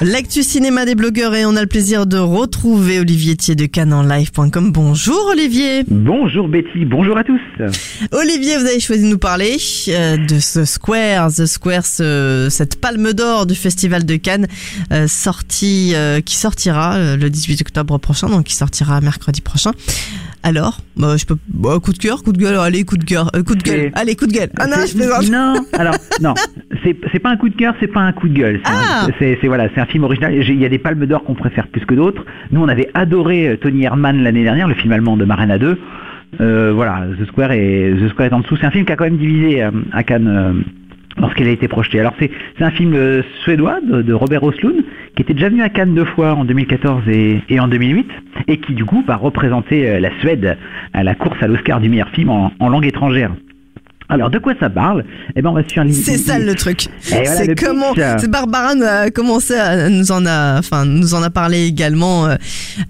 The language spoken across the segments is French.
L'actu cinéma des blogueurs et on a le plaisir de retrouver Olivier Thier de canonlive.com. Bonjour Olivier. Bonjour Betty, bonjour à tous. Olivier, vous avez choisi de nous parler euh, de The Square, The Square, ce- cette palme d'or du Festival de Cannes, euh, euh, qui sortira le 18 octobre prochain, donc qui sortira mercredi prochain. Alors, bah, je peux, bah, coup de cœur, coup de gueule, allez, coup de cœur, euh, coup de gueule, allez, coup de gueule. Ah non, C'est- je plaisante. Non, alors non, c'est c'est pas un coup de cœur, c'est pas un coup de gueule. C'est Ah. un- c'est c'est- voilà, c'est un film original. Il y a des palmes d'or qu'on préfère plus que d'autres. Nous, on avait adoré euh, Tony Herman l'année dernière, le film allemand de Marina 2. Euh, voilà, The Square est The Square est en dessous. C'est un film qui a quand même divisé euh, à Cannes. Euh, Lorsqu'il a été projeté. Alors c'est c'est un film euh, suédois de, de Robert Oslund qui était déjà venu à Cannes deux fois en 2014 et, et en 2008 et qui du coup va représenter euh, la Suède à la course à l'Oscar du meilleur film en, en langue étrangère. Alors de quoi ça parle? Eh ben on va suivre C'est ça le truc. voilà, c'est comment Barbara nous a commencé à nous en a enfin nous en a parlé également euh,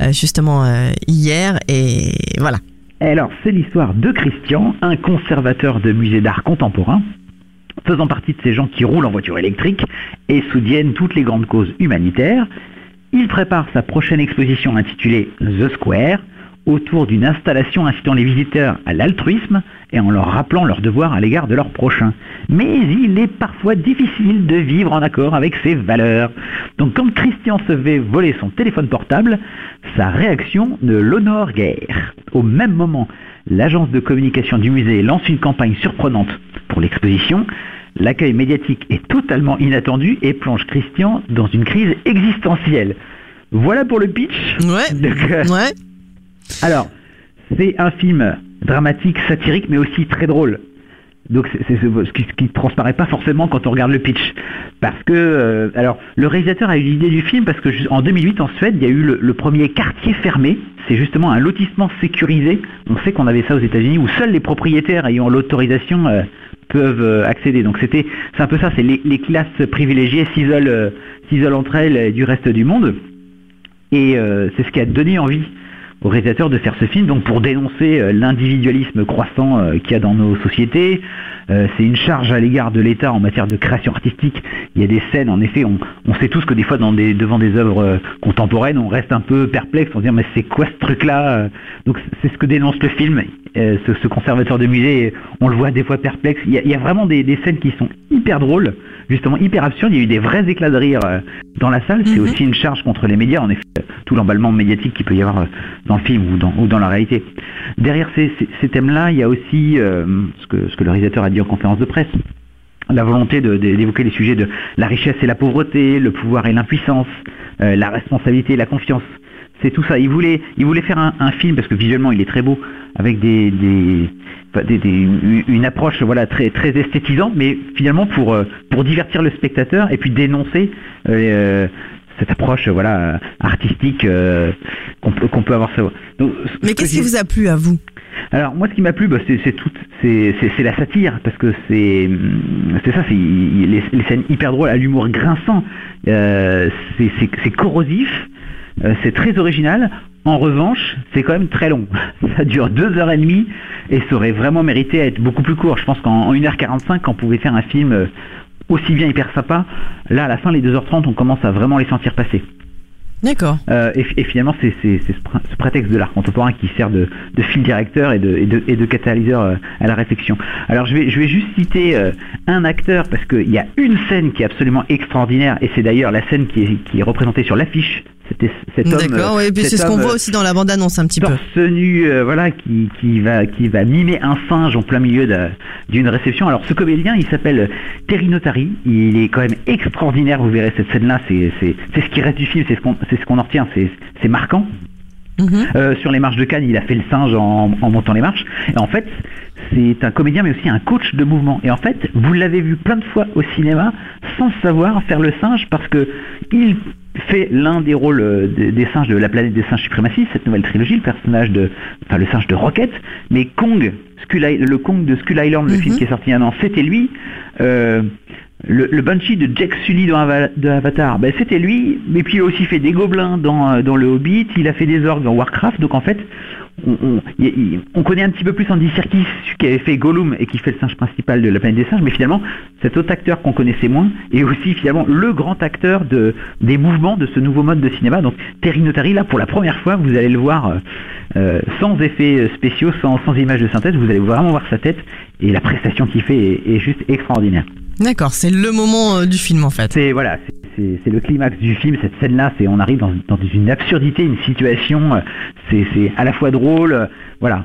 euh, justement euh, hier et voilà. Alors, c'est l'histoire de Christian, un conservateur de musée d'art contemporain, faisant partie de ces gens qui roulent en voiture électrique et soutiennent toutes les grandes causes humanitaires. Il prépare sa prochaine exposition intitulée The Square, autour d'une installation incitant les visiteurs à l'altruisme et en leur rappelant leurs devoirs à l'égard de leurs prochains. Mais il est parfois difficile de vivre en accord avec ses valeurs. Donc quand Christian se fait voler son téléphone portable, sa réaction ne l'honore guère. Au même moment, l'agence de communication du musée lance une campagne surprenante pour l'exposition. L'accueil médiatique est totalement inattendu et plonge Christian dans une crise existentielle. Voilà pour le pitch. Ouais. Donc, euh, Ouais. alors, c'est un film dramatique, satirique, mais aussi très drôle. Donc c'est ce qui, qui transparaît pas forcément quand on regarde le pitch. Parce que, euh, alors, le réalisateur a eu l'idée du film parce que en 2008 en Suède, il y a eu le, premier quartier fermé. C'est justement un lotissement sécurisé. On sait qu'on avait ça aux États-Unis où seuls les propriétaires ayant l'autorisation euh, peuvent euh, accéder. Donc c'était, c'est un peu ça. C'est les, classes privilégiées s'isolent, entre elles du reste du monde. Et c'est ce qui a donné envie au réalisateur de faire ce film, donc pour dénoncer euh, l'individualisme croissant euh, qu'il y a dans nos sociétés. Euh, c'est une charge à l'égard de l'État en matière de création artistique. Il y a des scènes, en effet, on, sait tous que des fois, devant des œuvres contemporaines, on reste un peu perplexe, on se dit mais c'est quoi ce truc-là Donc c'est ce que dénonce le film. Euh, ce, ce conservateur de musée, on le voit des fois perplexe. Il y a, il y a vraiment des, des scènes qui sont hyper drôles, justement hyper absurdes. Il y a eu des vrais éclats de rire euh, dans la salle. C'est aussi une charge contre les médias, en effet, tout l'emballement médiatique qu'il peut y avoir euh, dans le film ou dans, ou dans la réalité. Derrière ces, ces- ces thèmes-là, il y a aussi euh, ce, que, ce que le réalisateur a dit en conférence de presse, la volonté d'évoquer les sujets de la richesse et la pauvreté, le pouvoir et l'impuissance, euh, la responsabilité et la confiance. C'est tout ça. Il voulait, il voulait faire un, un film parce que visuellement il est très beau, avec des, des, enfin, des- des- une- approche voilà très très esthétisante, mais finalement pour euh, pour divertir le spectateur et puis dénoncer euh, cette approche voilà artistique euh, qu'on peut qu'on peut avoir ça. Donc, Mais que qu'est-ce qui vous a plu à vous? Alors moi ce qui m'a plu bah, c'est tout c'est la satire parce que c'est hum, c'est ça c'est les, les scènes hyper drôles à l'humour grinçant euh, c'est corrosif euh, c'est très original en revanche c'est quand même très long ça dure deux heures et demie et ça aurait vraiment mérité à être beaucoup plus court je pense qu'en en 1h45 on pouvait faire un film euh, aussi bien hyper sympa. Là, à la fin, les 2h30, on commence à vraiment les sentir passer. D'accord. Euh, et, et finalement, c'est ce, pr- ce prétexte de l'art contemporain qui sert de, de fil directeur et de, et de, et de catalyseur à la réflexion. Alors, je vais, je vais juste citer un acteur parce qu'il y a une scène qui est absolument extraordinaire et c'est d'ailleurs la scène qui est, qui est représentée sur l'affiche. C'était cet homme. D'accord, et puis c'est ce qu'on voit aussi dans la bande-annonce un petit peu. torse nu, euh, voilà, qui, qui va qui va mimer un singe en plein milieu d'une réception. Alors ce comédien, il s'appelle Terry Notary. Il est quand même extraordinaire. Vous verrez cette scène-là, c'est ce qui reste du film, c'est ce qu'on ce en retient, c'est marquant. Mhm. Euh, sur les marches de Cannes, il a fait le singe en, en montant les marches. Et en fait, c'est un comédien, mais aussi un coach de mouvement. Et en fait, vous l'avez vu plein de fois au cinéma sans savoir faire le singe parce que il fait l'un des rôles euh, des, singes de la planète des singes suprémacistes, cette nouvelle trilogie, le personnage de, enfin le singe de Rocket. Mais Kong, le Kong de Skull Island, le Mhm. film qui est sorti il y a un an, c'était lui. Euh, le, le Banshee de Jack Sully dans Ava- de Avatar, ben, c'était lui, mais puis il a aussi fait des gobelins dans, euh, dans le Hobbit, il a fait des orgues dans Warcraft, donc en fait, on, on, y- y- on connaît un petit peu plus Andy Serkis, qui avait fait Gollum et qui fait le singe principal de la planète des singes, mais finalement, cet autre acteur qu'on connaissait moins est aussi finalement le grand acteur de, des mouvements de ce nouveau mode de cinéma. Donc Terry Notary, là, pour la première fois, vous allez le voir euh, euh, sans effets spéciaux, sans, sans images de synthèse, vous allez vraiment voir sa tête, et la prestation qu'il fait est- est juste extraordinaire. D'accord, c'est le moment euh, du film en fait. C'est voilà, c'est- le climax du film. Cette scène-là, c'est on arrive dans, une absurdité, une situation. euh, C'est à la fois drôle. euh, Voilà.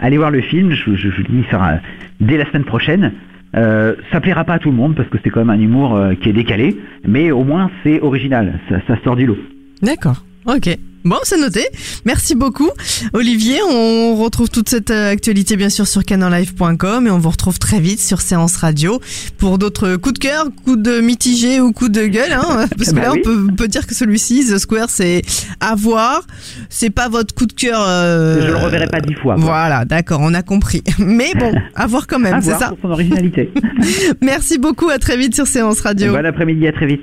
Allez voir le film. Je, je, je le dis, il sera dès la semaine prochaine. Euh, ça plaira pas à tout le monde parce que c'est quand même un humour euh, qui est décalé, mais au moins c'est original. Ça, ça sort du lot. D'accord. Ok. Bon, c'est noté. Merci beaucoup, Olivier. On retrouve toute cette euh, actualité bien sûr sur canonlive.com et on vous retrouve très vite sur Séance Radio pour d'autres coups de cœur, coups de mitigé ou coups de gueule. Hein, parce que Bah là, oui. on peut, on peut dire que celui-ci, The Square, c'est à voir. C'est pas votre coup de cœur. euh, Je le reverrai pas dix fois. quoi. Voilà, d'accord, on a compris. Mais bon, à voir quand même, c'est ça. pour son originalité. Merci beaucoup, à très vite sur Séance Radio. bon après-midi, à très vite.